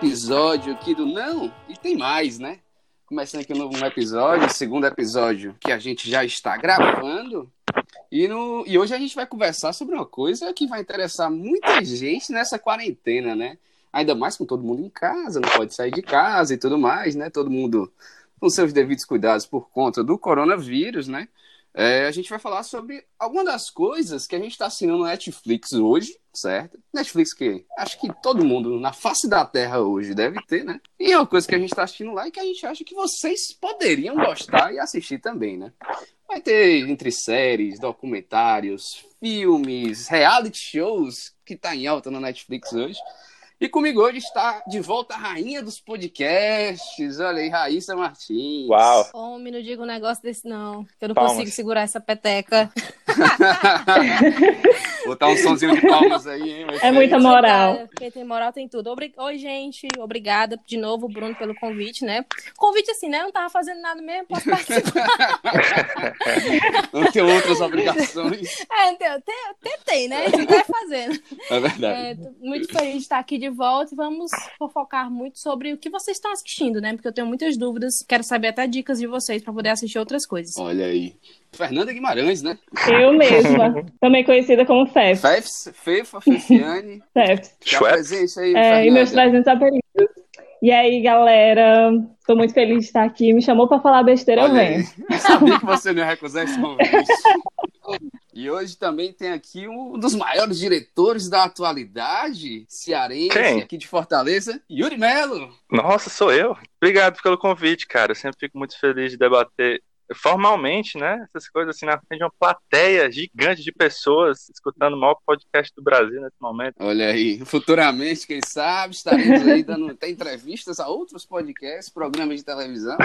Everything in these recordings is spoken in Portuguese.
episódio aqui do Não, e tem mais, né? Começando aqui um novo episódio, segundo episódio que a gente já está gravando. E, no, e hoje a gente vai conversar sobre uma coisa que vai interessar muita gente nessa quarentena, né? Ainda mais com todo mundo em casa, não pode sair de casa e tudo mais, né? Todo mundo com seus devidos cuidados por conta do coronavírus, né? É, a gente vai falar sobre algumas das coisas que a gente está assinando no Netflix hoje, certo? Netflix que acho que todo mundo na face da Terra hoje deve ter, né? E é uma coisa que a gente está assistindo lá e que a gente acha que vocês poderiam gostar e assistir também, né? Vai ter entre séries, documentários, filmes, reality shows que tá em alta na Netflix hoje. E comigo hoje está de volta a rainha dos podcasts. Olha aí, Raíssa Martins. Uau! Homem, não diga um negócio desse, não. Que eu não Palmas. consigo segurar essa peteca. Botar um sonzinho de palmas aí, hein? vai É muita isso. moral. Obrigada. Quem tem moral tem tudo. Obri... Oi, gente. Obrigada de novo, Bruno, pelo convite, né? Convite assim, né? Eu não tava fazendo nada mesmo, posso participar. Não tem outras obrigações. é, então, tentei, né? A gente vai fazendo. É verdade. É, tô muito feliz de estar aqui de volta e vamos fofocar muito sobre o que vocês estão assistindo, né? Porque eu tenho muitas dúvidas. Quero saber até dicas de vocês para poder assistir outras coisas. Olha aí. Fernanda Guimarães, né? Eu mesma, também conhecida como Fef. Fefs, Fefa, Fefiane. Fef. Dá Schweppes. presente aí, É, e meus Fernanda. 300 apelidos. E aí, galera, tô muito feliz de estar aqui. Me chamou pra falar besteira, eu Olha aí. venho. Eu sabia que você não ia recusar esse convite. E hoje também tem aqui um dos maiores diretores da atualidade, cearense, Quem? aqui de Fortaleza, Yuri Melo. Nossa, sou eu. Obrigado pelo convite, cara. Eu sempre fico muito feliz de debater formalmente, né? Essas coisas assim, na frente de uma plateia gigante de pessoas escutando o maior podcast do Brasil nesse momento. Olha aí, futuramente, quem sabe, estaremos aí dando até entrevistas a outros podcasts, programas de televisão.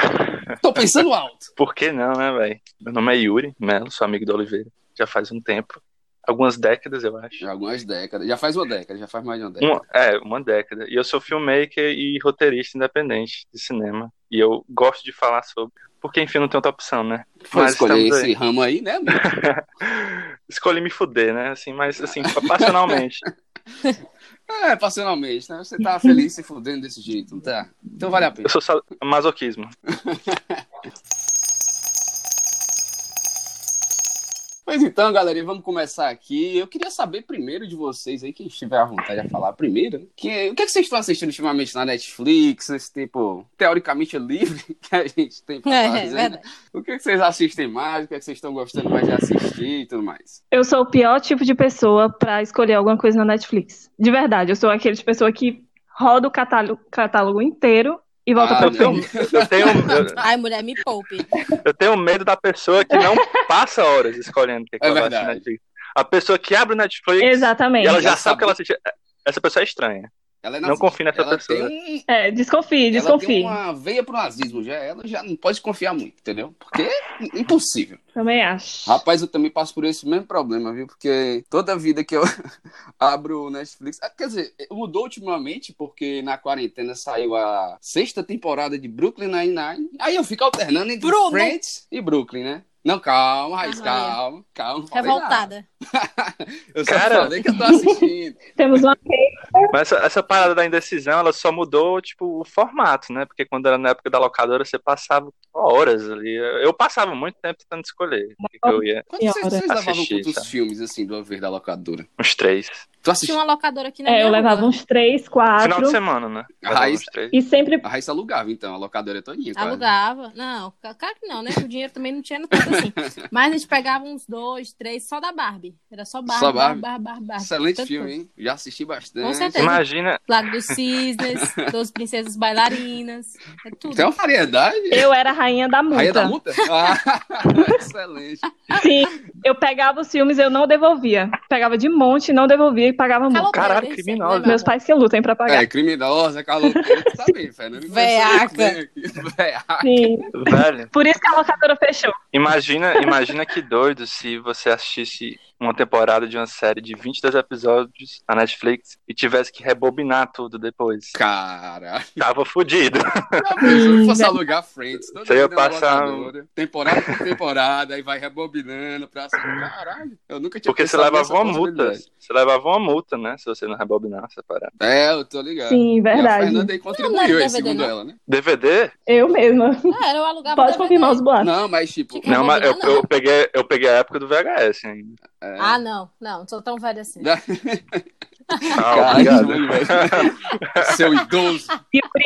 Tô pensando alto. Por que não, né, velho? Meu nome é Yuri Melo, sou amigo do Oliveira. Já faz um tempo. Algumas décadas, eu acho. Já algumas décadas, já faz uma década, já faz mais de uma década. Uma, é, uma década. E eu sou filmmaker e roteirista independente de cinema. E eu gosto de falar sobre. Porque, enfim, não tem outra opção, né? Foi Mas escolher esse aí. ramo aí, né, amigo? Escolhi me fuder, né? Assim, mas assim, passionalmente. É, passionalmente, né? Você tá feliz se fudendo desse jeito, não tá? Então vale a pena. Eu sou masoquismo. Pois então, galera, vamos começar aqui. Eu queria saber primeiro de vocês aí, quem estiver à vontade de falar primeiro, né? que, o que, é que vocês estão assistindo ultimamente na Netflix, esse tempo teoricamente livre que a gente tem pra É, é fazer, né? verdade. O que, é que vocês assistem mais, o que, é que vocês estão gostando mais de assistir e tudo mais. Eu sou o pior tipo de pessoa pra escolher alguma coisa na Netflix. De verdade, eu sou aquele de pessoa que roda o catálogo, catálogo inteiro e volta Ah, pra Eu tenho, frente. eu, tenho, eu, Ai, mulher, me poupe. eu tenho medo da pessoa que não passa horas escolhendo o que, que É ela vai assistir verdade. na Netflix. A pessoa que abre o Netflix Exatamente. e ela já Já sabe o que ela assiste. Essa pessoa é estranha. Ela é Não nazi- confie nessa ela pessoa. Tem um, É, desconfie, ela desconfie. tem uma veia pro nazismo, já ela já não pode confiar muito, entendeu? Porque é impossível. Também acho. Rapaz, eu também passo por esse mesmo problema, viu? Porque toda vida que eu abro o Netflix. ah, Quer dizer, mudou ultimamente, porque na quarentena saiu a sexta temporada de Brooklyn Nine-Nine. Aí eu fico alternando entre Bruno! Friends e Brooklyn, né? Não, calma, Raiz, Aham. calma, calma. Revoltada. Eu só Cara. falei que eu tô assistindo. Temos uma Mas essa, essa parada da indecisão, ela só mudou, tipo, o formato, né? Porque quando era na época da locadora, você passava horas ali. Eu passava muito tempo tentando escolher o que, que eu ia. Quando vocês, levavam Assistir, quantos sabe? filmes, assim, do haver da locadora? Uns três. Tu assistiu? Tinha uma locadora aqui na É, minha eu levava rua. uns três, Final de quatro. semana, né? A Levava Raiz- uns três. E sempre. A Raíssa alugava, então, a locadora todinha, quase. Alugava. Não, claro que não, né? O dinheiro também não tinha tanto assim. Mas a gente pegava uns dois, três, só da Barbie. Era só Barbie, Só Barbie, Barbie. Barbie, Barbie. Excelente Tanto filme, hein? Já assisti bastante. Com certeza. Imagina, Lago dos Cisnes, Doze Princesas Bailarinas. É tudo. Tem uma variedade. Eu era a rainha da multa. Rainha da multa? Ah, excelente. Sim, eu pegava os filmes, eu não devolvia. Pegava de monte, não devolvia e pagava multa. Caralho, isso, criminosa. Meus pais que lutem pra pagar. É, criminosa, caloteira, tu tá bem, Fernando. Veaca. Veaca. Sim. velho. Por isso que a locadora fechou. Imagina, imagina que doido se você assistisse uma temporada de uma série de 22 episódios na Netflix e tivesse que rebobinar tudo depois. Cara. Tava fudido. Se eu fosse alugar Friends, toda Você ia passar locadora, temporada por temporada, aí vai rebobinando pra Caralho, eu nunca tinha Porque você levava uma multa. Você levava uma multa, né? Se você não rebobinar essa parada. É, eu tô ligado. Sim, E a verdade. Fernanda aí Não, contribuiu não aí, segundo DVD, não. ela, né? DVD? Eu mesma. Ah, era eu alugava Pode DVD. confirmar os boatos. Não, mas tipo. Não, mas eu, eu, peguei, eu peguei a época do VHS ainda. É... Ah, não, não, não sou tão assim. Ah, Caralho, obrigado. velho. Seu idoso.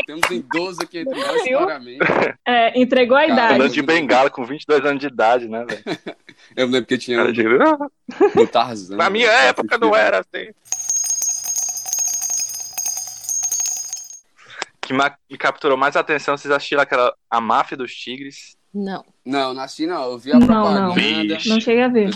Temos um idoso aqui entre nós, claramente. é, entregou a idade. Andando de bengala com 22 anos de idade, né, velho? Eu lembro que tinha Cara, um digo, "Ah, do Tarzan. Na minha né? época não era assim. Que me capturou mais a atenção, vocês assistiram aquela A Máfia dos Tigres? Não. Não, não assisti não. Eu vi a Não, propaganda. não. Não cheguei a ver.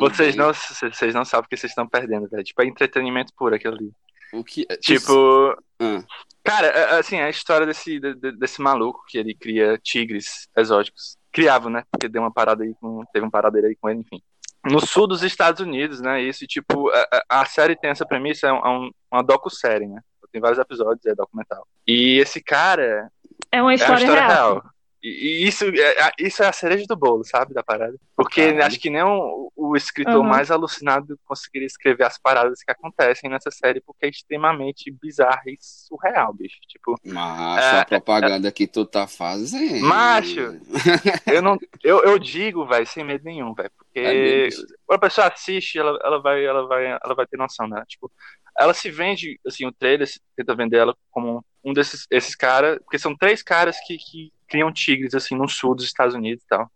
Vocês não, vocês não sabem o que vocês estão perdendo, velho. Tipo, é entretenimento puro aquilo ali. O que... Tipo, Ah, cara, é- assim, é a história desse, de- de- desse maluco que ele cria tigres exóticos. Criava, né? Porque deu uma parada aí com. Teve uma parada aí com ele, enfim. No sul dos Estados Unidos, né? Isso, e, tipo, a, a- série tem essa premissa, é, um, é um- uma docu-série, né? Tem vários episódios, é documental. E esse cara, É uma É história, uma história real. real. E, e isso, é, a- isso é a cereja do bolo, sabe, da parada. Porque Caralho. acho que nem o, o escritor Uhum. mais alucinado conseguiria escrever as paradas que acontecem nessa série, porque é extremamente bizarra e surreal, bicho. Tipo, macho, É, a propaganda que tu tá fazendo. Macho. eu não. Eu, eu digo, velho, sem medo nenhum, velho. Porque É quando a pessoa assiste, ela, ela, vai, ela, vai, ela vai ter noção, né? Tipo, ela se vende, assim, o trailer se tenta vender ela como um desses esses caras, porque são três caras que, que criam tigres, assim, no sul dos Estados Unidos e tal.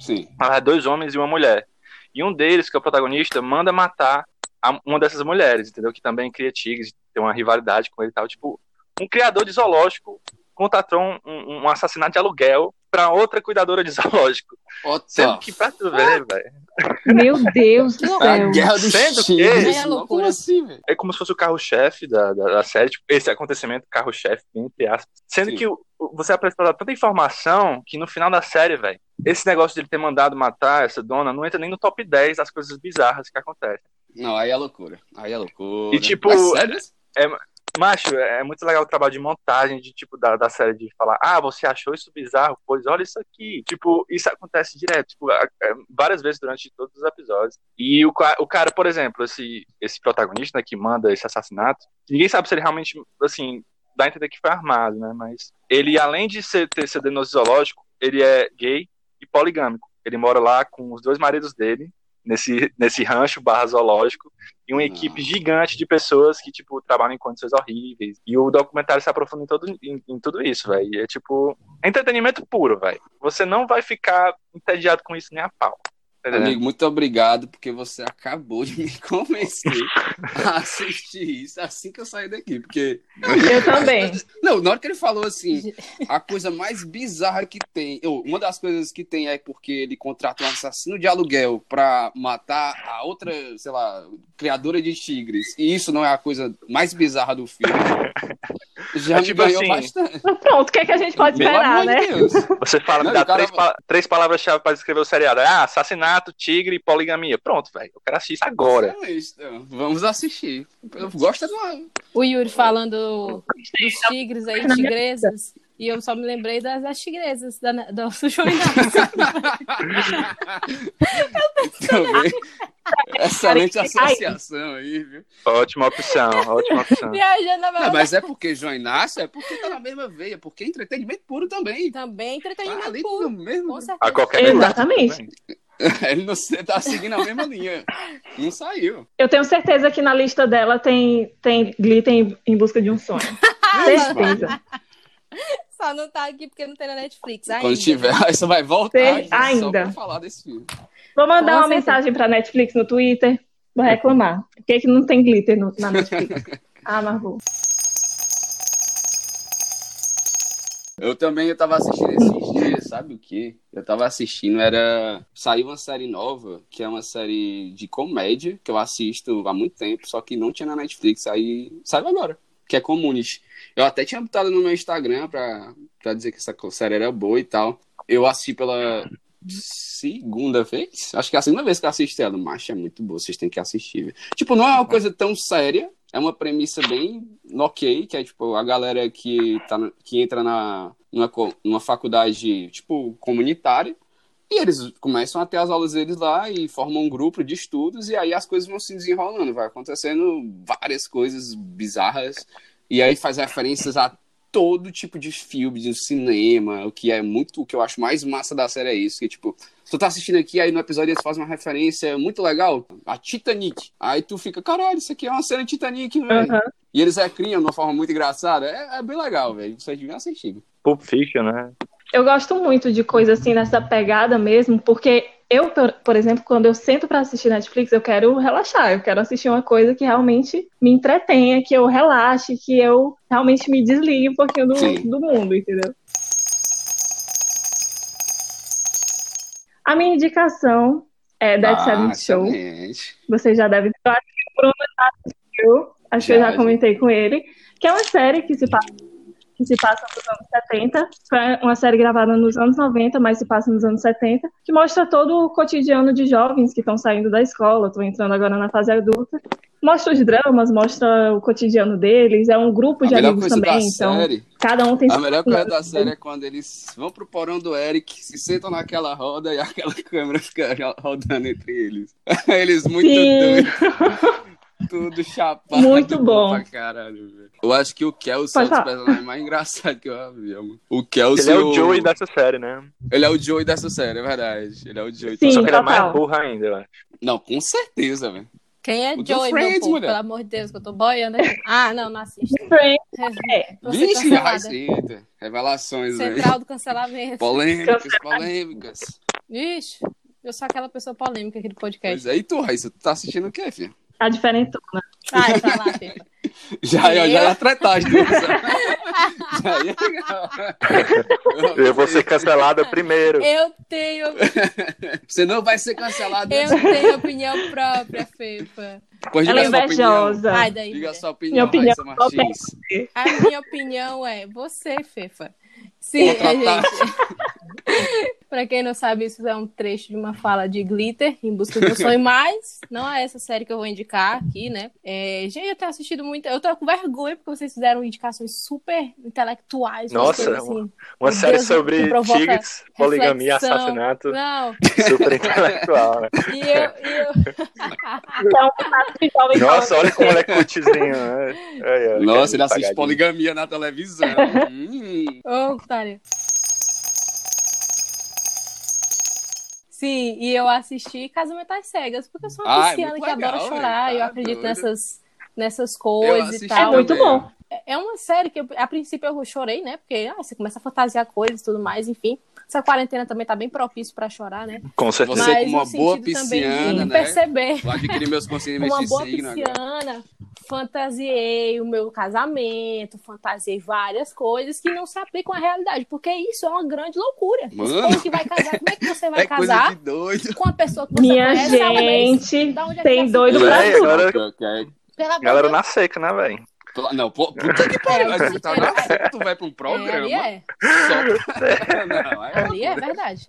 Sim. Ah, dois homens e uma mulher. E um deles, que é o protagonista, manda matar a- uma dessas mulheres, entendeu? Que também cria tigres, tem uma rivalidade com ele e tal. Tipo, um criador de zoológico contratou um, um- um assassinato de aluguel pra outra cuidadora de zoológico. Ó, Sendo que, pra tu ver, velho, Meu Deus do A céu. guerra dos Sendo que-. É loucura. Como assim, velho? é como se fosse o carro-chefe da, da, da série, tipo, esse acontecimento, carro-chefe, entre aspas. Sendo Sim. que você apresenta tanta informação que no final da série, velho, esse negócio de ele ter mandado matar essa dona não entra nem no top 10 das coisas bizarras que acontecem. Não, aí é loucura. Aí é loucura. E, tipo, Mas sério? Macho, é muito legal o trabalho de montagem de tipo da, da série de falar, ah, você achou isso bizarro? Pois olha isso aqui. Tipo, isso acontece direto, tipo, a- várias vezes durante todos os episódios. E o, o cara, por exemplo, esse, esse protagonista né, que manda esse assassinato, ninguém sabe se ele realmente, assim, dá a entender que foi armado, né? Mas ele, além de ser, ter sido no zoológico, ele é gay e poligâmico. Ele mora lá com os dois maridos dele, nesse, nesse rancho barra zoológico, e uma equipe gigante de pessoas que, tipo, trabalham em condições horríveis. E o documentário se aprofunda em, todo, em, em tudo isso, velho. E É, tipo, entretenimento puro, velho. Você não vai ficar entediado com isso nem a pau. Entendendo? Amigo, muito obrigado, porque você acabou de me convencer a assistir isso assim que eu saí daqui. Porque. Eu também. Não, na hora que ele falou assim, a coisa mais bizarra que tem. ou, Uma das coisas que tem é porque ele contrata um assassino de aluguel pra matar a outra, sei lá, criadora de tigres. E isso não é a coisa mais bizarra do filme. Já É tipo assim, bastante. Pronto, o que, é que a gente pode Pelo esperar, né? Deus. Você fala, Não, me dá cara- três, pa- três palavras-chave para descrever o seriado. Ah, assassinato, tigre e poligamia. Pronto, velho. Eu quero assistir isso agora. Então é isso, então. Vamos assistir. Eu gosto de uma. O Yuri falando dos tigres aí, tigresas. E eu só me lembrei das, das tigresas da, do, Inácio. Também. Excelente associação aí, viu? Ótima opção, ótima opção. Viajando na Não, mas é porque João Inácio é porque tá na mesma veia, porque é entretenimento puro também. Também entretenimento ali puro. mesmo. Com certeza. A qualquer Exatamente. Ele não se- tá seguindo a mesma linha. Não saiu. Eu tenho certeza que na lista dela tem, tem glitter em, em busca de um sonho. certeza. Só não tá aqui porque não tem na Netflix ainda. Quando tiver, aí você vai voltar só ainda. pra falar desse filme. Vou mandar Com uma certeza. mensagem pra Netflix no Twitter. Vou reclamar. Por que, que não tem glitter no- na Netflix? Ah, mas vou. Eu também eu tava assistindo esses dias, sabe o que? Eu tava assistindo, era. Saiu uma série nova, que é uma série de comédia, que eu assisto há muito tempo, só que não tinha na Netflix, aí saiu agora, que é Community. Eu até tinha botado no meu Instagram pra, pra dizer que essa série era boa e tal. Eu assisti pela segunda vez? Acho que é a segunda vez que eu assisti ela. Macho, é muito boa, vocês têm que assistir. Tipo, não é uma coisa tão séria, é uma premissa bem ok, que é tipo a galera que, tá, que entra na, numa, numa faculdade tipo comunitária. E eles começam a ter as aulas deles lá e formam um grupo de estudos, e aí as coisas vão se desenrolando, vai acontecendo várias coisas bizarras, e aí faz referências a todo tipo de filme, de cinema, o que é muito, o que eu acho mais massa da série é isso, que tipo, tu tá assistindo aqui, aí no episódio eles fazem uma referência muito legal, a Titanic, aí tu fica, caralho, isso aqui é uma cena Titanic, velho. Aham. E eles recriam de uma forma muito engraçada, é, é bem legal, velho, vocês deviam assistir. Pulp Fiction, né? Eu gosto muito de coisa assim nessa pegada mesmo, porque eu, por, exemplo, quando eu sento pra assistir Netflix, eu quero relaxar, eu quero assistir uma coisa que realmente me entretenha, que eu relaxe, que eu realmente me desligue um pouquinho do, Sim. do mundo, entendeu? A minha indicação é Dead Ah, Seventh Show. excelente. Vocês já devem ter. Acho que o Bruno já assistiu. Acho que eu Já, já já. comentei com ele. Que é uma série que se passa, que se passa nos anos 70. Foi uma série gravada nos anos 90, mas se passa nos anos 70. Que mostra todo o cotidiano de jovens que estão saindo da escola, estão entrando agora na fase adulta. Mostra os dramas, mostra o cotidiano deles. É um grupo A de melhor amigos também. Então, série cada um tem A melhor coisa da série é quando eles vão pro porão do Eric, se sentam naquela roda e aquela câmera fica ro- rodando entre eles. Eles muito Sim. doidos, tudo chapado. Muito bom. pra caralho, velho. Eu acho que o Kelsey é um falar. personagens mais engraçados que eu vi, mano. O Ele Kelsey... é o Joey dessa série, né? Ele é o Joey dessa série, é verdade. Ele é o Joey. Sim. Só que ele é mais burro ainda, eu acho. Não, com certeza, velho. Quem é O Joey, Friends, meu povo? Pelo amor de Deus, que eu tô boiando aqui. Ah, não, não assisto. Friends, Vou ser Vixe. Raicinta. Revelações, velho. Central do cancelamento. Polêmicas, polêmicas. Ixi, eu sou aquela pessoa polêmica aqui do podcast. Pois é, e tu, Raíssa, tu tá assistindo o quê, filho? A diferentona. Ai, lá. Já, já, Eu? já ia tretar as duas. já ia Eu vou ser cancelada primeiro. Eu tenho, Você não vai ser cancelado. eu tenho opinião própria, Fefa. Pois Ela é invejosa. Ai, daí. Diga a mulher. sua opinião, Minha opinião Raíssa Martins. A minha opinião é você, Fefa. Sim, é, gente. pra quem não sabe, isso é um trecho de uma fala de Glitter, Em Busca do Meu Sonho, mas não é essa série que eu vou indicar aqui, né? É, gente, eu tenho assistido muito. Eu tô com vergonha porque vocês fizeram indicações super intelectuais. Nossa, coisas assim. Uma Meu série Deus, sobre tigres, poligamia, reflexão. assassinato. Não, Super intelectual, né? e eu. E eu... Então, Nossa, olha como ele é cutizinho, né? Ai, ai, Nossa, ele assiste pagadinho. poligamia na televisão. Hum. Ô, Sim, e eu assisti Casamento às Cegas, porque eu sou uma Ah, é pisciana que legal, adora chorar, e eu tá acredito doido. nessas, nessas coisas e tal. É muito bom. É uma série que, eu- a princípio, eu chorei, né? Porque ah, você começa a fantasiar coisas e tudo mais, enfim. Essa quarentena também tá bem propício pra chorar, né? Com certeza. Você Mas como uma boa pisciana, né? perceber Vou adquirir meus conhecimentos uma boa pisciana, fantasiei o meu casamento, fantasiei várias coisas que não se aplicam à realidade, porque isso é uma grande loucura. Mano. que vai casar, como é que você vai É casar com a pessoa que você Minha conhece mês? gente, é tem doido pra tudo. Galera na seca, né, velho? Não, pô, puta que pariu. É, mas tu tá na tu vai pra um É, programa. ali é. Só pra... Não, é Ali é verdade.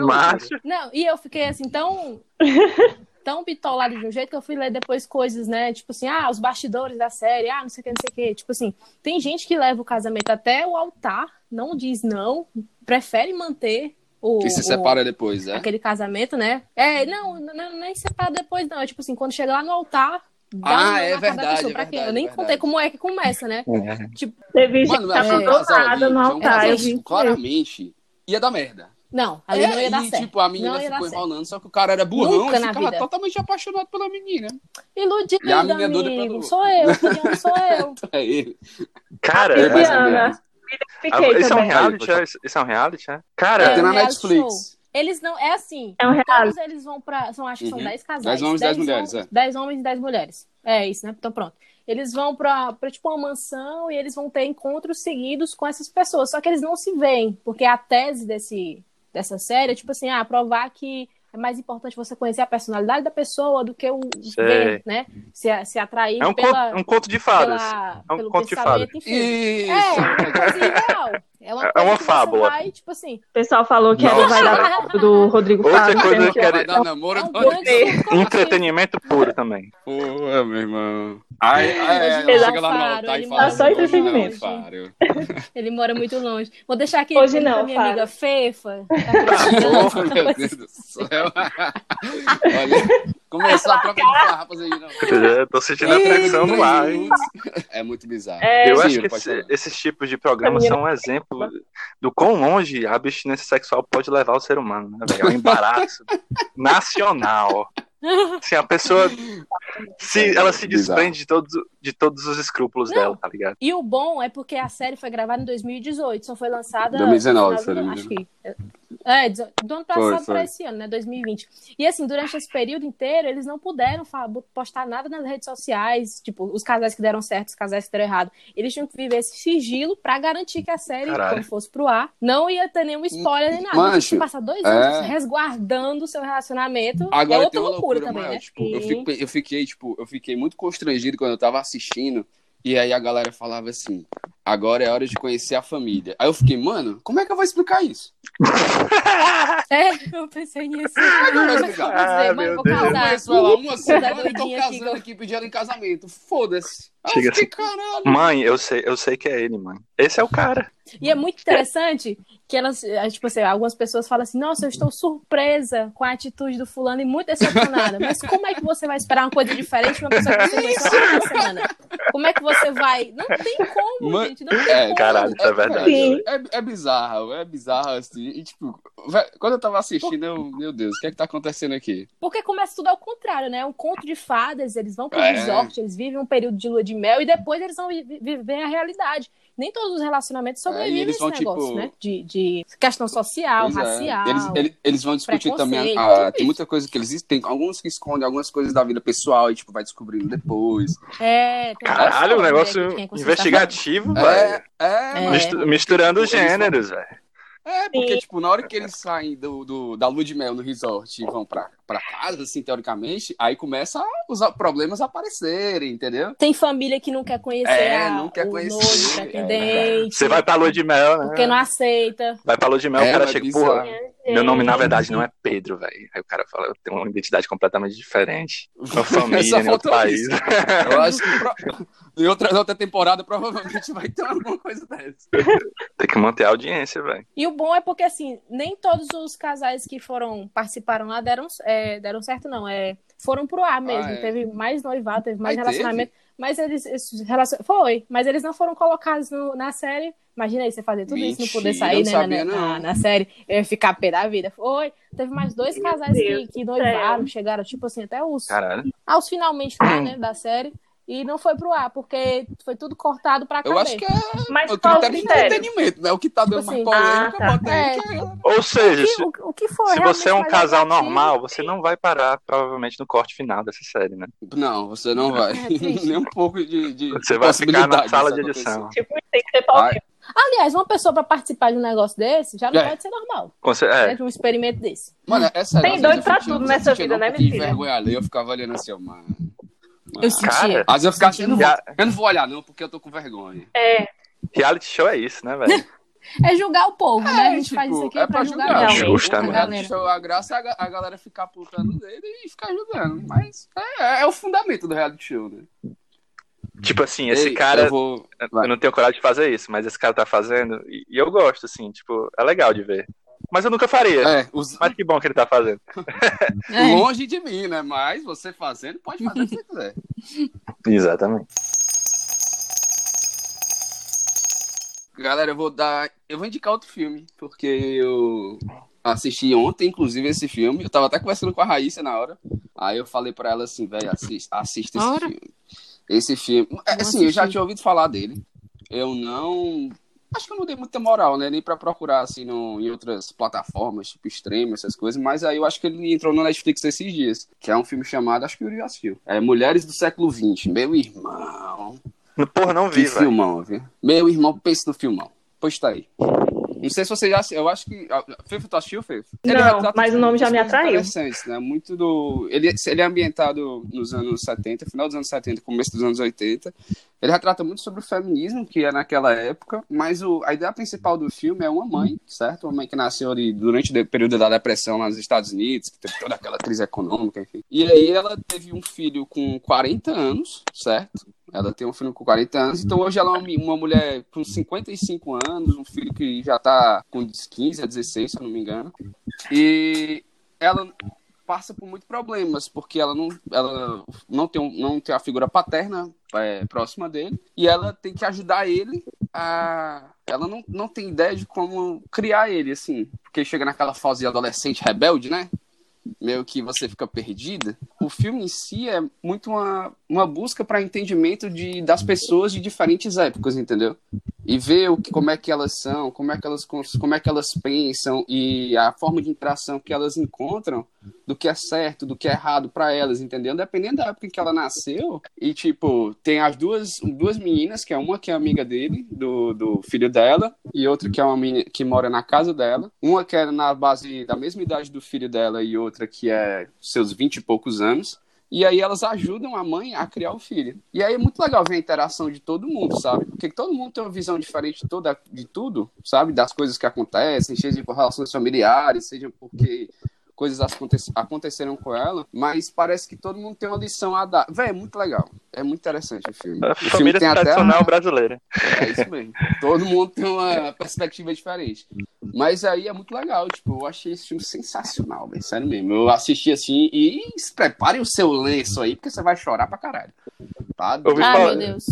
Macho. Não, e eu fiquei assim, tão. tão bitolado de um jeito que eu fui ler depois coisas, né? Tipo assim, ah, os bastidores da série, ah, não sei o que, não sei o que. Tipo assim, tem gente que leva o casamento até o altar, não diz não, prefere manter o. E se o- separa depois, é? Aquele casamento, né? É, não, não, nem separa depois, não. É tipo assim, quando chega lá no altar. Dá Ah, é verdade, pessoa. é verdade, Eu nem é contei como é que começa, né? Tipo, Teve gente que ali, nada no altar. claramente ia dar merda. não, ali não ia dar e, certo. tipo, a menina Não ficou enrolando, só que o cara era burrão Nunca e na ficava vida. totalmente apaixonado pela menina. Iludida, E a menina é doida amigo. pelo- Sou eu, opinião sou eu. É ele. Cara, É, mais ou menos. ah, isso é um reality, é? Isso é um reality, é? É, Cara, Tem na Netflix. Eles não. É assim. É um. Todos eles vão pra. São, acho que são Uhum. 10 casais. 10 homens, 10 mulheres, é. 10 homens e 10 mulheres. É isso, né? Então pronto. Eles vão pra, pra, tipo, uma mansão e eles vão ter encontros seguidos com essas pessoas. Só que eles não se veem, porque a tese desse, dessa série é, tipo assim, ah, provar que é mais importante você conhecer a personalidade da pessoa do que o Sei. ver, né? Se, se atrair é um, pela, conto, um conto de fadas. pela, É um pelo conto de pensamento, fadas. enfim. Isso. É, uma coisa irreal. É uma, É uma você vai, tipo assim. O pessoal falou que era Nossa. vai dar do Rodrigo Outra Faro. coisa sendo que era- Vai dar namoro É um grande. Entretenimento puro também. Porra, meu irmão. Aí não, chega lá no altar e fala só assim, "Hoje não, entretenimento." Ele mora muito longe. Vou deixar aqui Hoje pra não, minha Faro. amiga Fefa. Tá Porra, meu Deus do céu. Olha, começou a troca de farrapas aí, não. Eu tô sentindo a tensão no ar, hein? É muito bizarro. É. Eu Sim, acho que esses tipos de programas são um exemplo do quão longe a abstinência sexual pode levar o ser humano, né, velho? É um embaraço nacional. Assim, a pessoa se, ela se desprende de todos, de todos os escrúpulos Não. dela, tá ligado? E o bom é porque a série foi gravada em 2018, só foi lançada. 2019, no se eu não final me do- acho que. É, do ano Foi, passado foi. para esse ano, né? 2020. E assim, durante esse período inteiro, eles não puderam postar nada nas redes sociais, tipo, os casais que deram certo, os casais que deram errado. Eles tinham que viver esse sigilo pra garantir que a série, Caralho. quando fosse pro ar, não ia ter nenhum spoiler nem nada. Mancho, Mas você passar dois anos é. resguardando o seu relacionamento. Agora é outra loucura, loucura, também, maior. né? Tipo, eu, fico- eu fiquei, tipo, eu fiquei muito constrangido quando eu tava assistindo. E aí a galera falava assim: agora é hora de conhecer a família. Aí eu fiquei, mano, como é que eu vou explicar isso? É, eu pensei nisso. vai Mas explicar? como dizer, Ah, mãe, meu vou Deus. Eu casar. conheço ela uma semana e tô casando aqui pedindo ela em casamento. Foda-se. Chega fiquei, caralho. Mãe, eu sei, eu sei que é ele, mãe. Esse é o cara. E é muito interessante que elas, tipo assim, algumas pessoas falam assim, nossa, eu estou surpresa com a atitude do fulano e muito decepcionada. Mas como é que você vai esperar uma coisa diferente de uma pessoa que você conheceu uma semana? Como é que você vai? Não tem como, Mãe, gente. Não tem É, como. Caralho, isso é verdade. Sim. É, é bizarro, é bizarro assim. E, tipo, quando eu tava assistindo, eu, meu Deus, o que é que tá acontecendo aqui? Porque começa tudo ao contrário, né? É um conto de fadas, eles vão pro É. resort, eles vivem um período de lua de mel e depois eles vão vi- viver a realidade. Nem todos os relacionamentos sobrevivem É, e eles esse vão, negócio, tipo- né? De, de questão social, Pois é. racial. Eles, eles, eles vão discutir também. ah, tudo tem muita coisa que eles tem alguns que escondem algumas coisas da vida pessoal e tipo vai descobrindo depois. É, tem Caralho, um negócio quem investigativo, É, velho. é, É. Mistu- misturando Tipo, gêneros, velho. é porque Sim. tipo na hora que eles saem do, do- da lua de mel no resort e vão pra, pra casa, assim teoricamente, aí começa a- os problemas a aparecerem, entendeu? Tem família que não quer conhecer É, a, não quer o conhecer, pretendente. Você vai pra lua de mel, né? Porque não aceita. Vai pra lua de mel, É, o cara chega, bizarro. porra, meu nome na verdade não é Pedro, velho. Aí o cara fala, eu tenho uma identidade completamente diferente. Uma família em outro faltou país. isso. Eu acho que pro- em outra, outra temporada provavelmente vai ter alguma coisa dessa. Tem que manter a audiência, velho. E o bom é porque, assim, nem todos os casais que foram participaram lá deram, é, deram certo, não. É, foram pro ar mesmo. Ah, é. Teve mais noivado, teve mais Ai, relacionamento. Mas eles. esses relacion... Foi, mas eles não foram colocados no- na série. Imagina aí você fazer tudo isso e não poder Mentira, sair eu né, não na, sabia, na, não. na série. Eu ia ficar pé da vida. Foi. Teve mais dois casais que, que noivaram, chegaram, tipo assim, até os, Caralho. aos finalmente lá, né, da série. E não foi pro ar, porque foi tudo cortado pra Eu caber. acho que é Mas o qual o critério de critério? entretenimento, né? O que tá dando Tipo mais assim, polêmica, ah, tá. bota aí. É. que é- Ou O seja, que, se, o, o que for se você é um mais casal normal, você não vai parar, provavelmente, no corte final dessa série, né? Não, você não vai. É. Nem um pouco de, de Você vai ficar na sala de edição. Tipo, tem que ser Aliás, uma pessoa pra participar de um negócio desse já não É. pode ser normal, né? É, De um experimento desse. Mano, é sério. Tem doido eu pra tudo eu nessa sentia vida, né, vergonha ali, eu ficava olhando assim, mano. Eu Mano. sentia. Vezes eu ficava assim, eu não, vou, eu não vou olhar não, porque eu tô com vergonha. É, reality show é isso, né, velho? É julgar o povo, né? A gente tipo, faz isso aqui é pra pra julgar julgar. mesmo. Justamente. a O galera. reality show, a graça é a, ga- a galera ficar apontando dele e ficar julgando. Mas é, é o fundamento do reality show, né? Tipo assim, esse Ei, cara. Eu vou... Eu não tenho coragem de fazer isso, mas esse cara tá fazendo. E, e eu gosto, assim, tipo, é legal de ver. Mas eu nunca faria. É, os... Mas que bom que ele tá fazendo. É. longe de mim, né? Mas você fazendo, pode fazer o que você quiser. Exatamente. Galera, eu vou dar. Eu vou indicar outro filme, porque eu assisti ontem, inclusive, esse filme. Eu tava até conversando com a Raíssa na hora. Aí eu falei pra ela assim, velho, assista, assista esse filme. Esse filme. É, assim, eu já tinha ouvido falar dele. Eu não. Acho que eu não dei muita moral, né? Nem pra procurar, assim, no, em outras plataformas, tipo stream, essas coisas. Mas aí eu acho que ele entrou no Netflix esses dias. Que é um filme chamado, acho que o Yuri assistiu. É Mulheres do Século XX. Meu irmão. Porra, não Que vi, velho. filmão, viu? Meu irmão, pense no filmão. Pois tá aí. Não sei se você já. Eu acho que. Fefe, tu assistiu, Fefe? Não, mas o nome já me atraiu. Né? Muito do. Ele, ele é ambientado nos anos 70, final dos anos 70, começo dos anos 80. Ele retrata muito sobre o feminismo, que é naquela época, mas o, a ideia principal do filme é uma mãe, certo? Uma mãe que nasceu ali durante o período da depressão lá nos Estados Unidos, que teve toda aquela crise econômica, enfim. E aí ela teve um filho com 40 anos, certo? Ela tem um filho com 40 anos, então hoje ela é uma mulher com 55 anos, um filho que já tá com 15 a 16, se eu não me engano. E ela passa por muitos problemas, porque ela não, ela não, tem, não tem a figura paterna é, próxima dele, e ela tem que ajudar ele a. Ela não, não tem ideia de como criar ele, assim, porque chega naquela fase adolescente rebelde, né? meio que você fica perdida, o filme em si é muito uma, uma busca para entendimento de, das pessoas de diferentes épocas, entendeu? E ver o que, como é que elas são, como é que elas, como é que elas pensam e a forma de interação que elas encontram do que é certo, do que é errado para elas, entendeu? Dependendo da época em que ela nasceu. E, tipo, tem as duas, duas meninas, que é uma que é amiga dele, do, do filho dela, e outra que é uma menina que mora na casa dela. Uma que é na base da mesma idade do filho dela e outra que é seus vinte e poucos anos. E aí elas ajudam a mãe a criar o filho. E aí é muito legal ver a interação de todo mundo, sabe? Porque todo mundo tem uma visão diferente de, toda, de tudo, sabe? Das coisas que acontecem, seja por relações familiares, seja porque coisas aconteceram com ela, mas parece que todo mundo tem uma lição a dar. Véi, é muito legal. É muito interessante o filme. A o família filme tradicional até... brasileira. É isso mesmo. Todo mundo tem uma perspectiva diferente. Mas aí é muito legal. Tipo, eu achei esse filme sensacional, véio. sério mesmo. Eu assisti assim e preparem o seu lenço aí, porque você vai chorar pra caralho. Tá? Ah, falar... meu Deus.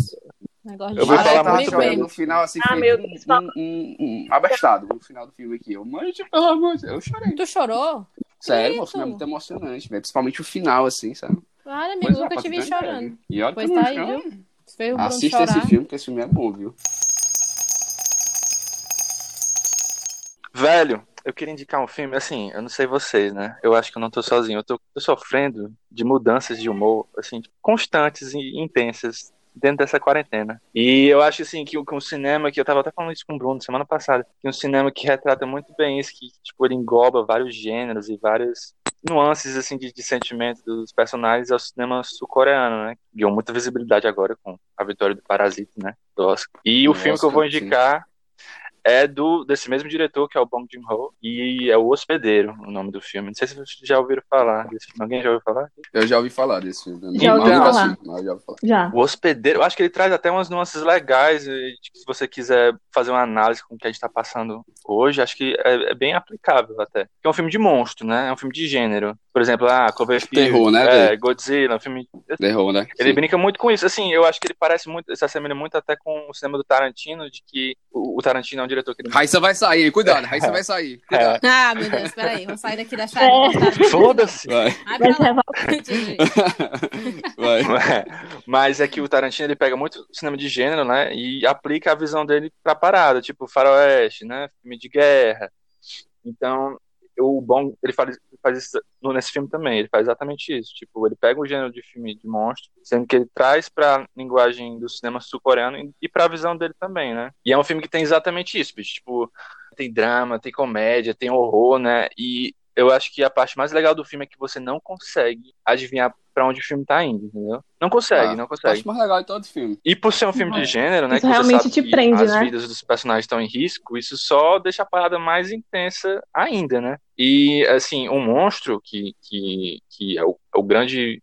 Negócio eu vou falar muito bem. No final, assim, ah, meu Deus. Um, um, um, abestado no final do filme aqui. Eu, mas, pelo amor de Deus, eu chorei. Tu chorou? Sério, o filme é muito emocionante, véio. principalmente o final, assim, sabe? Claro, amigo, pois nunca é, te vi chorando. E olha pois tá aí, viu? Assista esse filme, que esse filme é bom, viu? Velho, eu queria indicar um filme, assim, eu não sei vocês, né? Eu acho que eu não tô sozinho. Eu tô, tô sofrendo de mudanças de humor, assim, constantes e intensas dentro dessa quarentena. E eu acho assim que o, cinema, que eu tava até falando isso com o Bruno semana passada, que um cinema que retrata muito bem isso, que tipo, ele engloba vários gêneros e várias nuances assim de, de sentimento dos personagens é o cinema sul-coreano, né? Ganhou muita visibilidade agora com a vitória do Parasita, né? Do Oscar. E o, o filme que eu vou indicar sim é do desse mesmo diretor, que é o Bong Joon-ho, e é O Hospedeiro, o nome do filme. Não sei se vocês já ouviram falar desse filme. Alguém já ouviu falar? Eu já ouvi falar desse filme. Já ouvi falar. já ouvi falar. Já. O Hospedeiro, eu acho que ele traz até umas nuances legais, se você quiser fazer uma análise com o que a gente está passando hoje, acho que é, é, bem aplicável até. É um filme de monstro, né? É um filme de gênero. Por exemplo, ah, Cloverfield, Terror, né? É, Godzilla, um filme... Terror, né? Ele Sim. brinca muito com isso. Assim, eu acho que ele parece muito, se assemelha muito até com o cinema do Tarantino, de que o Tarantino é um diretor que. Raíssa vai sair, cuidado, Raíssa vai sair. Cuidado. É. Ah, meu Deus, peraí, vamos sair daqui da chave. É. Foda-se. Vai. Vai. vai. Mas é que o Tarantino ele pega muito cinema de gênero, né? E aplica a visão dele pra parada, tipo faroeste, né? Filme de guerra. Então, o bom, ele faz, faz isso nesse filme também, ele faz exatamente isso. Tipo, ele pega o gênero de filme de monstro, sendo que ele traz pra linguagem do cinema sul-coreano e pra visão dele também, né? E é um filme que tem exatamente isso, bicho. Tipo, tem drama, tem comédia, tem horror, né? E eu acho que a parte mais legal do filme é que você não consegue adivinhar para onde o filme tá indo, entendeu? Não consegue, ah, não consegue. Acho mais legal de todo filme. E por ser um filme de gênero, né? Isso que realmente te prende, as né? vidas dos personagens estão em risco, isso só deixa a parada mais intensa ainda, né? E, assim, um monstro que, que, que é o, é o grande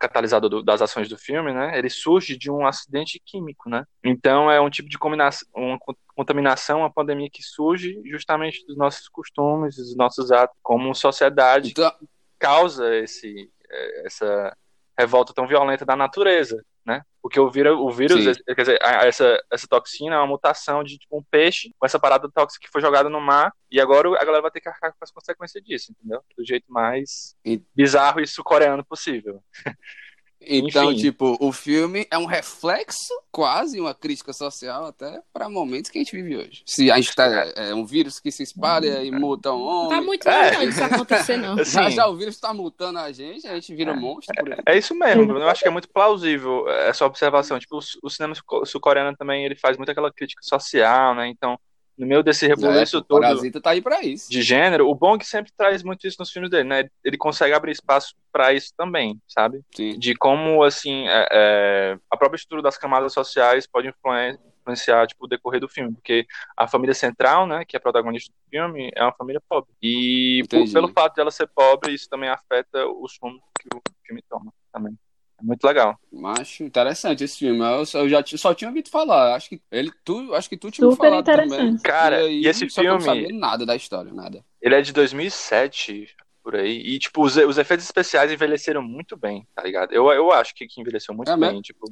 catalisador do, das ações do filme, né? Ele surge de um acidente químico, né? Então é um tipo de combinação, uma contaminação, uma pandemia que surge justamente dos nossos costumes, dos nossos atos como sociedade então... causa esse é, essa revolta tão violenta da natureza, né? Porque o, vira, o vírus, Sim. quer dizer, essa, essa toxina é uma mutação de tipo, um peixe com essa parada tóxica que foi jogada no mar e agora a galera vai ter que arcar com as consequências disso, entendeu? Do jeito mais e... bizarro e sul-coreano possível. Então, Enfim. tipo, o filme é um reflexo, quase uma crítica social até para momentos que a gente vive hoje. Se a gente tá, é um vírus que se espalha e muta um homem. Tá muito é. longe disso acontecer, não. Assim, já, já o vírus tá mutando a gente, a gente vira um monstro por É, é isso mesmo, eu acho que é muito plausível essa observação. Tipo, o, o cinema sul-coreano também, ele faz muito aquela crítica social, né? Então, no meio desse rebuliço É, o todo Parasita tá aí pra isso. de gênero, o Bong sempre traz muito isso nos filmes dele, né? Ele consegue abrir espaço pra isso também, sabe? Sim. De como, assim, é- é, a própria estrutura das camadas sociais pode influen- influenciar, tipo, o decorrer do filme, porque a família central, né, que é a protagonista do filme, é uma família pobre. E por- pelo fato de ela ser pobre, isso também afeta os rumos que o filme toma também. É muito legal. Macho, interessante esse filme. Eu, só- eu já ti- só tinha ouvido falar. Acho que ele, tu, acho que tu tinha Super falado também. Cara, aí, e esse só que eu não filme- sabia nada da história, nada. Ele é de 2007, por aí. E, tipo, os, os efeitos especiais envelheceram muito bem, tá ligado? Eu, eu acho que, que envelheceu muito É bem. mesmo? Tipo,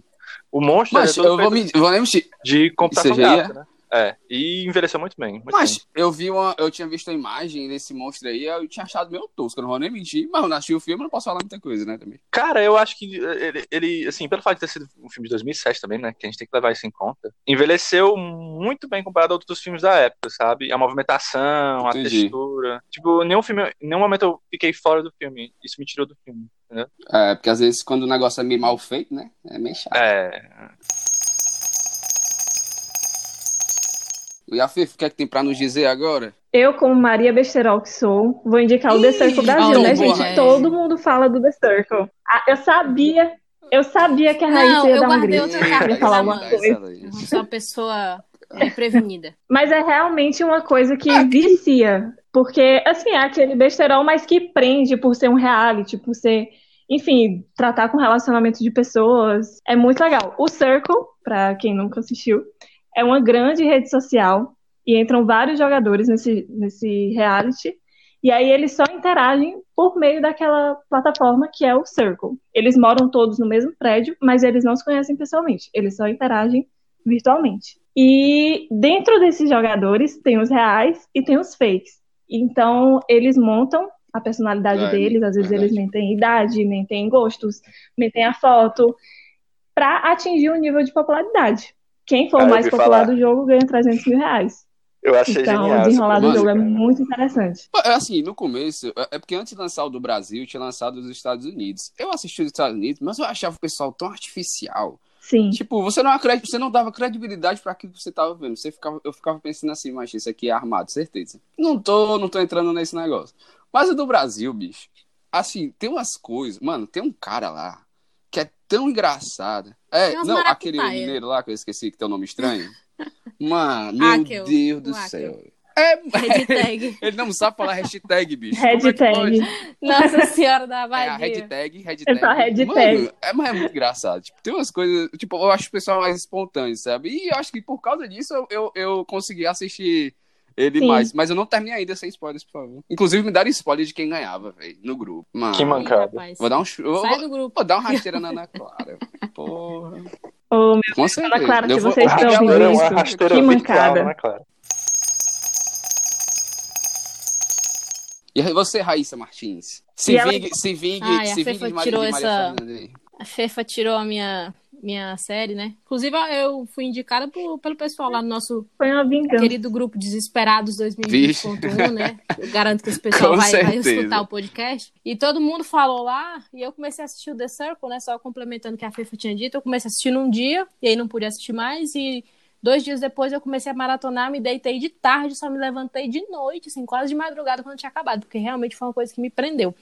o monstro Mas é todo eu vou, me, vou nem mentir. de computação gráfica, né? É, e envelheceu muito bem. Muito bem. Mas eu vi uma. Eu tinha visto a imagem desse monstro aí, eu tinha achado meio tosco, eu não vou nem mentir, mas eu não assisti o filme, não posso falar muita coisa, né, também. Cara, eu acho que ele, ele, assim, pelo fato de ter sido um filme de 2007 também, né, que a gente tem que levar isso em conta, envelheceu muito bem comparado a outros filmes da época, sabe? A movimentação, a Entendi. textura. Tipo, nenhum filme, nenhum momento eu fiquei fora do filme. Isso me tirou do filme, entendeu? É, porque às vezes quando o negócio é meio mal feito, né, é meio chato. É, E a Fifa, o que é que tem pra nos dizer agora? Eu, como Maria Besterol que sou, vou indicar o The Circle Brasil, oh, né, boa. gente? Todo mundo fala do The Circle. Ah, eu sabia, eu sabia que a Raíssa Não, ia eu dar um guardei grito. ia falar alguma manga. essa coisa. Eu sou uma pessoa é, prevenida. Mas é realmente uma coisa que vicia. Porque, assim, é aquele besterol, mas que prende por ser um reality, por ser, enfim, tratar com relacionamento de pessoas. É muito legal. O Circle, pra quem nunca assistiu, é uma grande rede social e entram vários jogadores nesse, nesse reality. E aí eles só interagem por meio daquela plataforma que é o Circle. Eles moram todos no mesmo prédio, mas eles não se conhecem pessoalmente. Eles só interagem virtualmente. E dentro desses jogadores tem os reais e tem os fakes. Então eles montam a personalidade É, deles, às vezes verdade. eles mentem idade, mentem gostos, mentem a foto, para atingir o nível de popularidade. Quem for o mais popular falar. do jogo ganha 300 mil reais. eu achei Então, genial. o desenrolar do jogo é cara. muito interessante. É Assim, no começo, é é porque antes de lançar o do Brasil, tinha lançado os Estados Unidos. Eu assisti os Estados Unidos, mas eu achava o pessoal tão artificial. Sim. Tipo, você não, acred... você não dava credibilidade pra aquilo que você tava vendo. Você ficava... Eu ficava pensando assim, mas isso aqui é armado, certeza. Não tô, não tô entrando nesse negócio. Mas o do Brasil, bicho, assim, tem umas coisas. Mano, tem um cara lá que é tão engraçado. É, não, aquele mineiro lá que eu esqueci que tem um nome estranho. Mano, meu eu- Deus do o Akel. céu. É, Hashtag. ele não sabe falar hashtag, bicho. É Hashtag. pode? Nossa Senhora da É a Bahia. hashtag, hashtag. Essa hashtag. Mano, é, mas é muito engraçado. Tipo, tem umas coisas. Tipo, eu acho o pessoal mais espontâneo, sabe? E eu acho que por causa disso eu, eu, eu consegui assistir ele Sim. mais. Mas eu não terminei ainda sem spoilers, por favor. Inclusive, me deram spoiler de quem ganhava, velho, no grupo. Mano, Que mancada. Vou dar um. Sai Vou, do grupo. vou dar uma rasteira na Ana Clara. Porra. Ô, meu Com certeza. Clara, se Eu vou- você está eu vou- ouvindo eu isso, vou- uma rasteira que mancada. né, Clara? E você, Raíssa Martins? Se E ela- vingue, se vingue, Ai, a se Fefa vingue de Maria, tirou de Maria essa- Fernanda. A Fefa tirou a minha, minha série, né? Inclusive, eu fui indicada por- pelo pessoal lá no nosso Foi uma vingança. querido grupo Desesperados 2020.1, né? Eu garanto que esse pessoal vai, vai escutar o podcast. E todo mundo falou lá, e eu comecei a assistir o The Circle, né? Só complementando o que a Fefa tinha dito. Eu comecei a assistir num dia, e aí não pude assistir mais, e dois dias depois eu comecei a maratonar, me deitei de tarde, só me levantei de noite, assim, quase de madrugada quando tinha acabado, porque realmente foi uma coisa que me prendeu.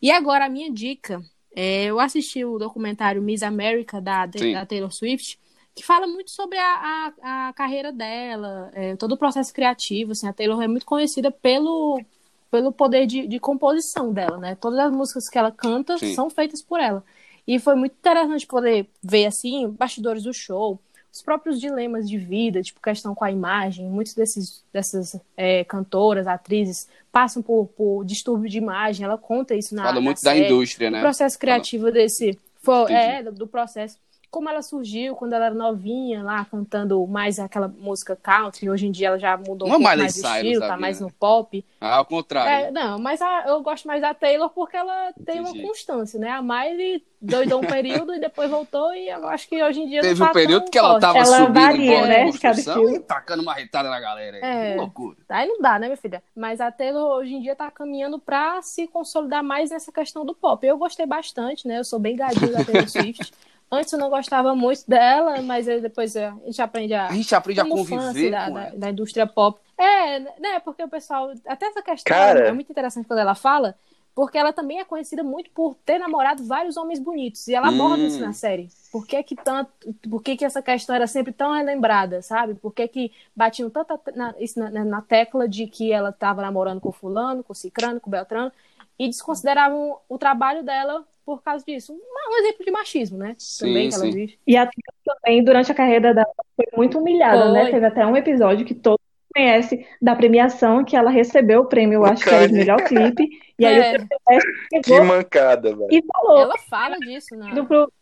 E agora a minha dica, é, eu assisti o documentário Miss America da, da Taylor Swift, que fala muito sobre a, a, a carreira dela, é, todo o processo criativo. Assim, a Taylor é muito conhecida pelo, pelo poder de, de composição dela, né? Todas as músicas que ela canta Sim. são feitas por ela. E foi muito interessante poder ver, assim, bastidores do show, os próprios dilemas de vida, tipo, questão com a imagem. Muitos desses, dessas é, cantoras, atrizes, passam por, por distúrbio de imagem. Ela conta isso na Fala na muito da série indústria, o né? processo criativo desse foi, é, do processo como ela surgiu quando ela era novinha lá cantando mais aquela música country hoje em dia ela já mudou um Uma pouco mais o Cyrus estilo tá mais né? no pop Ah, ao contrário. é, não mas a- eu gosto mais da Taylor porque ela tem Entendi. uma constância né a Miley doidou um período e depois voltou e eu acho que hoje em dia Teve não um tá período tão que ela tava Ela subindo varia, né, de de e tacando uma retada na galera. aí. É. Que loucura. Aí não dá, né, minha filha? Mas a Taylor hoje em dia tá caminhando pra se consolidar mais nessa questão do pop. Eu gostei bastante, né? Eu sou bem gadinho da Taylor Swift. Antes eu não gostava muito dela, mas aí depois a gente aprende a. A gente aprende a como fã, conviver assim, da, com da, ela. da indústria pop. É, né? Porque o pessoal. Até essa questão Cara. é muito interessante quando ela fala, porque ela também é conhecida muito por ter namorado vários homens bonitos. E ela aborda Hum. isso na série. Por que, que tanto. Por que, que essa questão era sempre tão relembrada, sabe? Por que, que batiam tanto na, isso na, na tecla de que ela estava namorando com fulano, com cicrano, com beltrano, e desconsideravam o trabalho dela por causa disso. Um, um exemplo de machismo, né? Sim, também que ela sim. vive. E a também, durante a carreira dela, foi muito humilhada, Foi. né? Teve até um episódio que todo mundo conhece da premiação, que ela recebeu o prêmio, eu acho que era de melhor clipe. E aí É. o PPS Que mancada, velho. e falou Ela fala disso na, indo pro.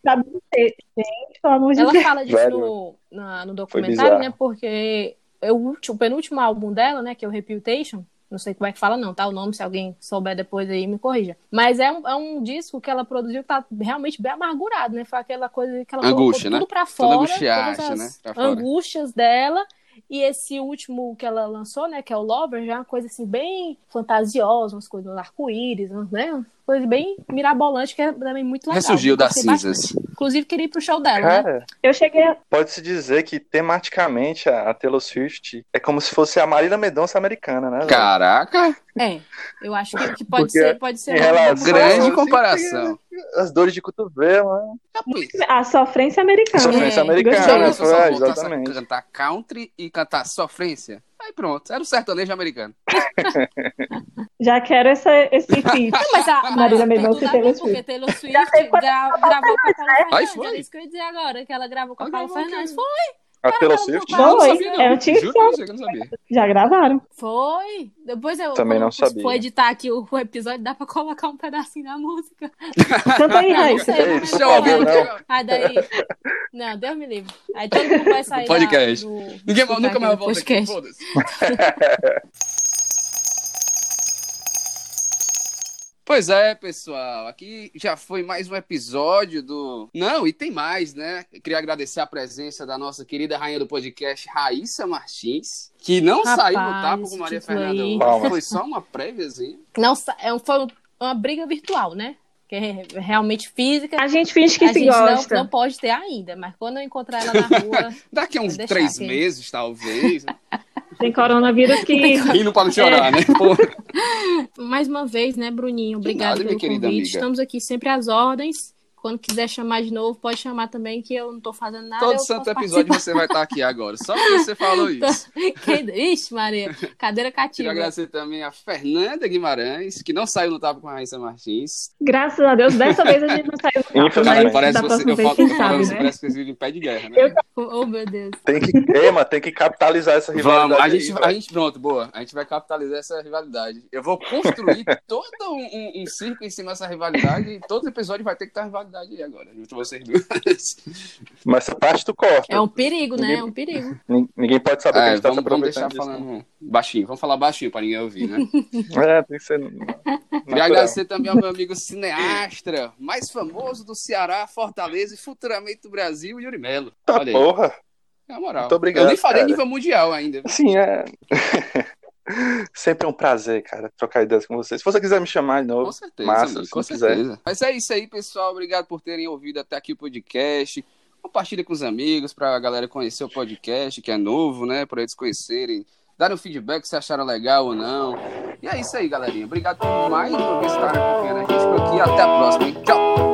Gente, pelo amor de Ela Deus. fala disso Velho, no, na- no documentário, né? Porque é o, último, o penúltimo álbum dela, né? Que é o Reputation. Não sei como é que fala, não, tá? O nome, se alguém souber depois aí, me corrija. Mas é um, é um disco que ela produziu que tá realmente bem amargurado, né? Foi aquela coisa que ela Angústia, colocou né? tudo pra Toda fora, angustiacha, todas as né? Angústias dela. E esse último que ela lançou, né? Que é o Lover, já é uma coisa assim, bem fantasiosa, umas coisas arco-íris, né? Uma coisa bem mirabolante, que é também muito legal. Ressurgiu das cinzas. Inclusive, queria ir pro show dela, né? Cara, Eu cheguei a... pode-se dizer que tematicamente a, a Taylor Swift é como se fosse a Marília Mendonça americana, né? Caraca, É, eu acho que, que pode Porque ser, pode ser relação- grande Sim, comparação. As dores de cotovelo, né? A sofrência americana. Sofrência É, americana, gostei. né? Eu só Foi, a exatamente. cantar country e cantar sofrência, aí pronto, era o sertanejo americano. Já quero essa, esse feat. Mas a, Marília tem Mendonça e a Taylor ver, porque Swift. Taylor Swift gra- gravou com a Aí Fernandes. foi. É isso que eu ia dizer agora, que ela gravou com a ok. Fernandes. Foi, A Taylor Swift? não, Não, Foi, sabia, não. é um teaser. Juro que eu não sabia. Já gravaram. foi. Depois eu Também não quando sabia. for editar aqui o, o episódio, dá pra colocar um pedacinho da música. Canta aí, Raíssa. sei, Ei, não Deixa eu ouvir, Aí daí. Não, Deus me livre. Aí todo mundo vai sair Do podcast. da, do, Ninguém escutar nunca aqui mais do volta aqui, podcast. foda-se. Pois é, pessoal, aqui já foi mais um episódio do. Não, e tem mais, né? Eu queria agradecer a presença da nossa querida rainha do podcast, Raíssa Martins, que não Rapaz, saiu no tapa com Maria Fernanda. Palmas. Foi só uma préviazinha. Não, é foi uma briga virtual, né? Que é realmente física. A gente finge que a se gente não, gosta. não pode ter ainda, mas quando eu encontrar ela na rua, Daqui a uns três aqui. meses, talvez. Tem coronavírus que Rindo para não chorar, né? Pô, mais uma vez, né, Bruninho? Obrigada nada, pelo querida convite. amiga. Estamos aqui sempre às ordens. Quando quiser chamar de novo, pode chamar também, que eu não tô fazendo nada. todo eu santo episódio você vai estar aqui agora. Só porque você falou isso. participar. Ixi, Maria, cadeira cativa. agradecer também a Fernanda Guimarães, que não saiu no tapa com a Raíssa Martins. Graças a Deus, dessa vez a gente não saiu do tapa, mas parece você, eu falo, quem eu falo sabe, né? parece que vocês vivem em pé de guerra, né? Oh, meu Deus. Tem que, mano, tem que capitalizar essa rivalidade. Vamos, a aí, gente, velho. a gente, pronto, boa. A gente vai capitalizar essa rivalidade. Eu vou construir todo um, um, um circo em cima dessa rivalidade e todo episódio vai ter que ter rivalidade aí agora, junto com vocês duas. Mas essa parte tu corta. É um perigo, né? Ninguém- É um perigo. Nin- Ninguém pode saber que a É, gente tá se vamos, vamos deixar disso. falando baixinho. Vamos falar baixinho pra ninguém ouvir, né? É, tem que ser. Queria agradecer também ao meu amigo cineastra, mais famoso do Ceará, Fortaleza e futuramente do Brasil, Yuri Melo. Tá, porra. É a moral. Muito obrigado, Eu nem falei cara. nível mundial ainda. Sim, é. Sempre é um prazer, cara, trocar ideias com vocês. Se você quiser me chamar de Com novo, certeza, massa, amigo, com não quiser. certeza. Mas é isso aí, pessoal. Obrigado por terem ouvido até aqui o podcast. Compartilha com os amigos pra galera conhecer o podcast, que é novo, né? Pra eles conhecerem. Darem um feedback se acharam legal ou não. E é isso aí, galerinha. Obrigado por mais uma vez estarem acompanhando a gente por aqui. Até a próxima, hein? Tchau!